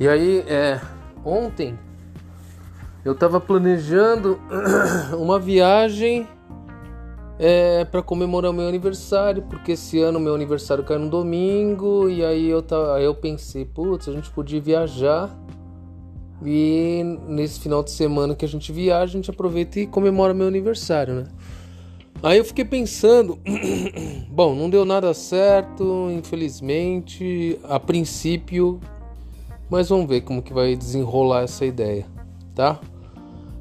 E aí, é, ontem eu estava planejando uma viagem é, para comemorar o meu aniversário, porque esse ano meu aniversário cai no domingo, e aí eu, tá, aí eu pensei, putz, a gente podia viajar e nesse final de semana que a gente viaja, a gente aproveita e comemora meu aniversário, né? Aí eu fiquei pensando, bom, não deu nada certo, infelizmente, a princípio, mas vamos ver como que vai desenrolar essa ideia, tá?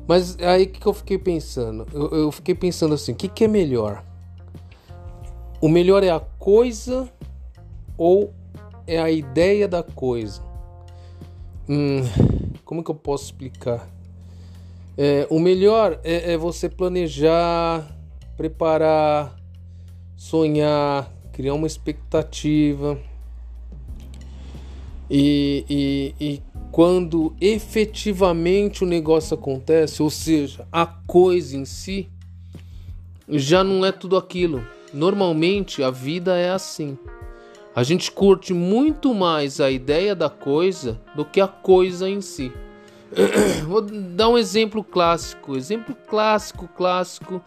Mas aí que eu fiquei pensando, eu, eu fiquei pensando assim, o que, que é melhor? O melhor é a coisa ou é a ideia da coisa? Hum, como que eu posso explicar? É, o melhor é, é você planejar preparar, sonhar, criar uma expectativa. E, e, e, quando efetivamente o negócio acontece, ou seja, a coisa em si, já não é tudo aquilo. Normalmente a vida é assim. A gente curte muito mais a ideia da coisa do que a coisa em si. Vou dar um exemplo clássico, exemplo clássico, clássico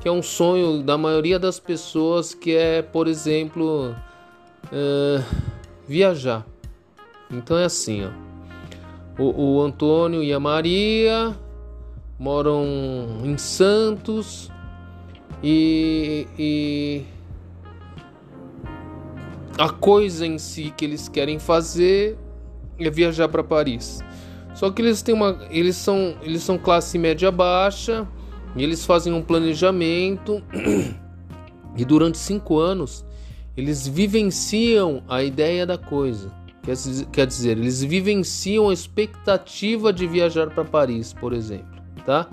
que é um sonho da maioria das pessoas, que é, por exemplo, uh, viajar. Então é assim, ó. O, o Antônio e a Maria moram em Santos e, e a coisa em si que eles querem fazer é viajar para Paris. Só que eles têm uma, eles são, eles são classe média baixa e eles fazem um planejamento e durante cinco anos eles vivenciam a ideia da coisa. Quer dizer, eles vivenciam a expectativa de viajar para Paris, por exemplo, tá?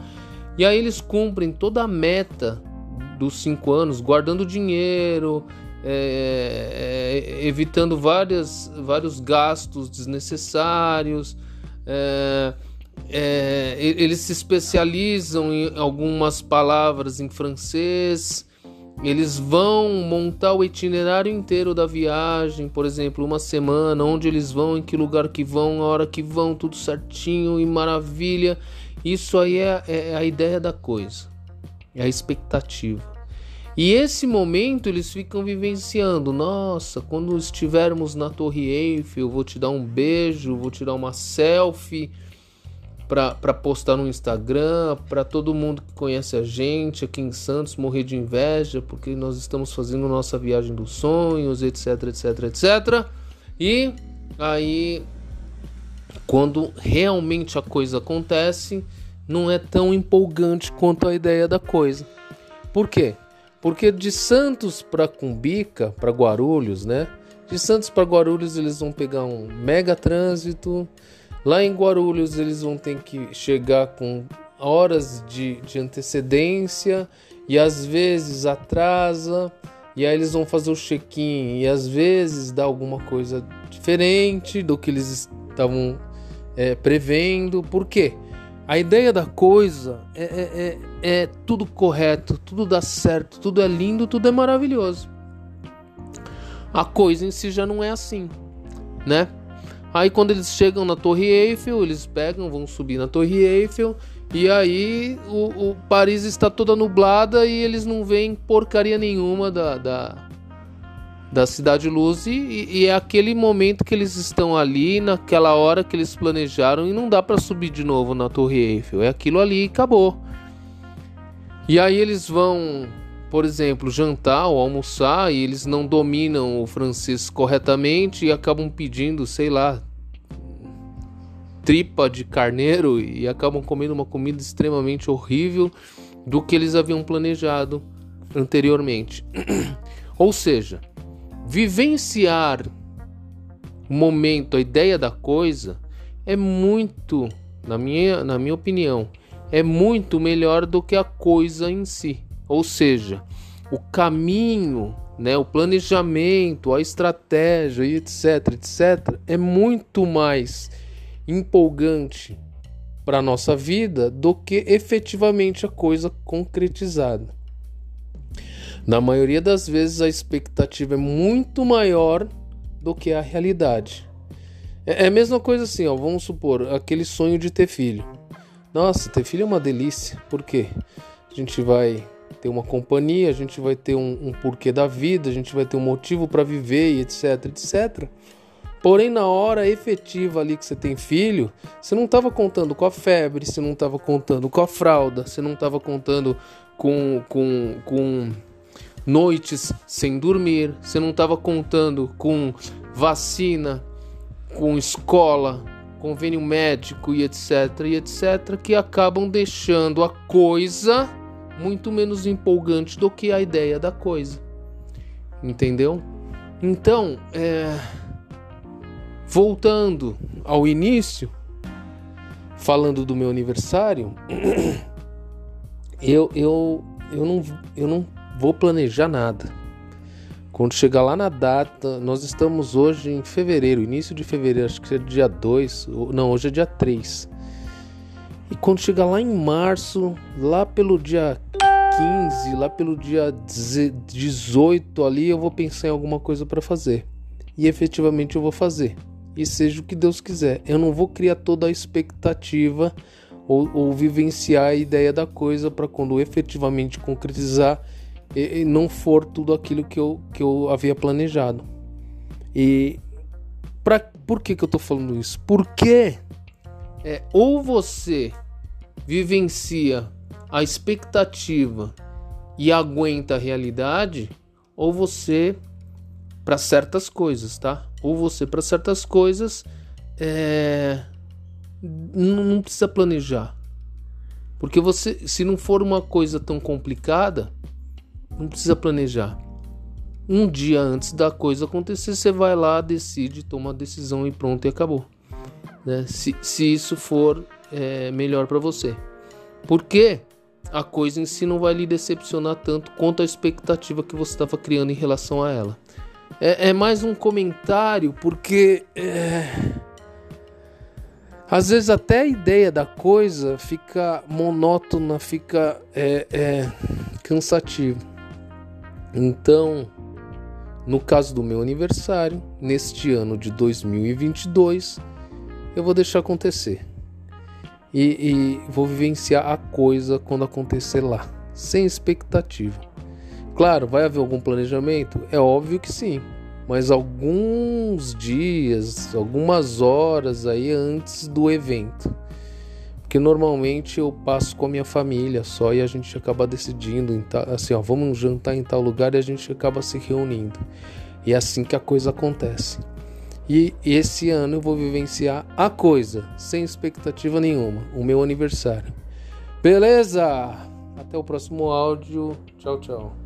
E aí eles cumprem toda a meta dos cinco anos, guardando dinheiro, é, é, evitando várias, vários gastos desnecessários. É, é, eles se especializam em algumas palavras em francês. Eles vão montar o itinerário inteiro da viagem, por exemplo, uma semana, onde eles vão, em que lugar que vão, a hora que vão, tudo certinho e maravilha. Isso aí é, é a ideia da coisa, é a expectativa. E esse momento eles ficam vivenciando. Nossa, quando estivermos na Torre Eiffel, vou te dar um beijo, vou tirar uma selfie para postar no Instagram, para todo mundo que conhece a gente aqui em Santos morrer de inveja, porque nós estamos fazendo nossa viagem dos sonhos, etc, etc, etc. E aí, quando realmente a coisa acontece, não é tão empolgante quanto a ideia da coisa. Por quê? Porque de Santos para Cumbica, para Guarulhos, né? De Santos para Guarulhos eles vão pegar um mega trânsito Lá em Guarulhos eles vão ter que chegar com horas de, de antecedência e às vezes atrasa. E aí eles vão fazer o check-in e às vezes dá alguma coisa diferente do que eles estavam é, prevendo. Por quê? A ideia da coisa é, é, é, é tudo correto, tudo dá certo, tudo é lindo, tudo é maravilhoso. A coisa em si já não é assim, né? Aí quando eles chegam na Torre Eiffel, eles pegam, vão subir na Torre Eiffel e aí o, o Paris está toda nublada e eles não veem porcaria nenhuma da, da, da Cidade Luz e, e, é aquele momento que eles estão ali, naquela hora que eles planejaram e não dá para subir de novo na Torre Eiffel. É aquilo ali e acabou. E aí eles vão, por exemplo, jantar ou almoçar e eles não dominam o francês corretamente e acabam pedindo, sei lá, tripa de carneiro e acabam comendo uma comida extremamente horrível do que eles haviam planejado anteriormente. Ou seja, vivenciar o momento, a ideia da coisa é muito, na minha, na minha opinião, é muito melhor do que a coisa em si. Ou seja, o caminho, né, o planejamento, a estratégia e etc, etc, é muito mais empolgante para a nossa vida do que efetivamente a coisa concretizada. Na maioria das vezes, a expectativa é muito maior do que a realidade. É, é a mesma coisa assim, ó. Vamos supor, aquele sonho de ter filho. Nossa, ter filho é uma delícia. Por quê? A gente vai ter uma companhia, a gente vai ter um, um porquê da vida, a gente vai ter um motivo para viver e etc, etc. Porém, na hora efetiva ali que você tem filho, você não estava contando com a febre, você não estava contando com a fralda, você não estava contando com, com, com noites sem dormir, você não estava contando com vacina, com escola, convênio médico e etc, e etc, que acabam deixando a coisa muito menos empolgante do que a ideia da coisa. Entendeu? Então, é Voltando ao início, falando do meu aniversário, eu, eu, eu, não, eu não vou planejar nada. Quando chegar lá na data, nós estamos hoje em fevereiro, início de fevereiro, acho que é dia 2, não, hoje é dia 3. E quando chegar lá em março, lá pelo dia 15, lá pelo dia 18 ali, eu vou pensar em alguma coisa para fazer. E efetivamente eu vou fazer e seja o que Deus quiser. Eu não vou criar toda a expectativa ou, ou vivenciar a ideia da coisa para quando efetivamente concretizar e, e não for tudo aquilo que eu, que eu havia planejado. E pra, por que, que eu estou falando isso? Porque é, ou você vivencia a expectativa e aguenta a realidade, ou você para certas coisas, tá? Ou você para certas coisas é... não precisa planejar. Porque você, se não for uma coisa tão complicada, não precisa planejar. Um dia antes da coisa acontecer, você vai lá, decide, toma a decisão e pronto, e acabou. Né? Se, se isso for é, melhor para você. Porque a coisa em si não vai lhe decepcionar tanto quanto a expectativa que você estava criando em relação a ela é, é mais um comentário, porque é, às vezes até a ideia da coisa fica monótona, fica é, é, cansativa. Então, no caso do meu aniversário, neste ano de 2022, eu vou deixar acontecer. E, e, vou vivenciar a coisa quando acontecer lá, sem expectativa. Claro, vai haver algum planejamento? É óbvio que sim, mas alguns dias, algumas horas aí antes do evento. Porque normalmente eu passo com a minha família só e a gente acaba decidindo, assim, ó, vamos jantar em tal lugar e a gente acaba se reunindo. E é assim que a coisa acontece. E esse ano eu vou vivenciar a coisa, sem expectativa nenhuma, o meu aniversário. Beleza? Até o próximo áudio. Tchau, tchau.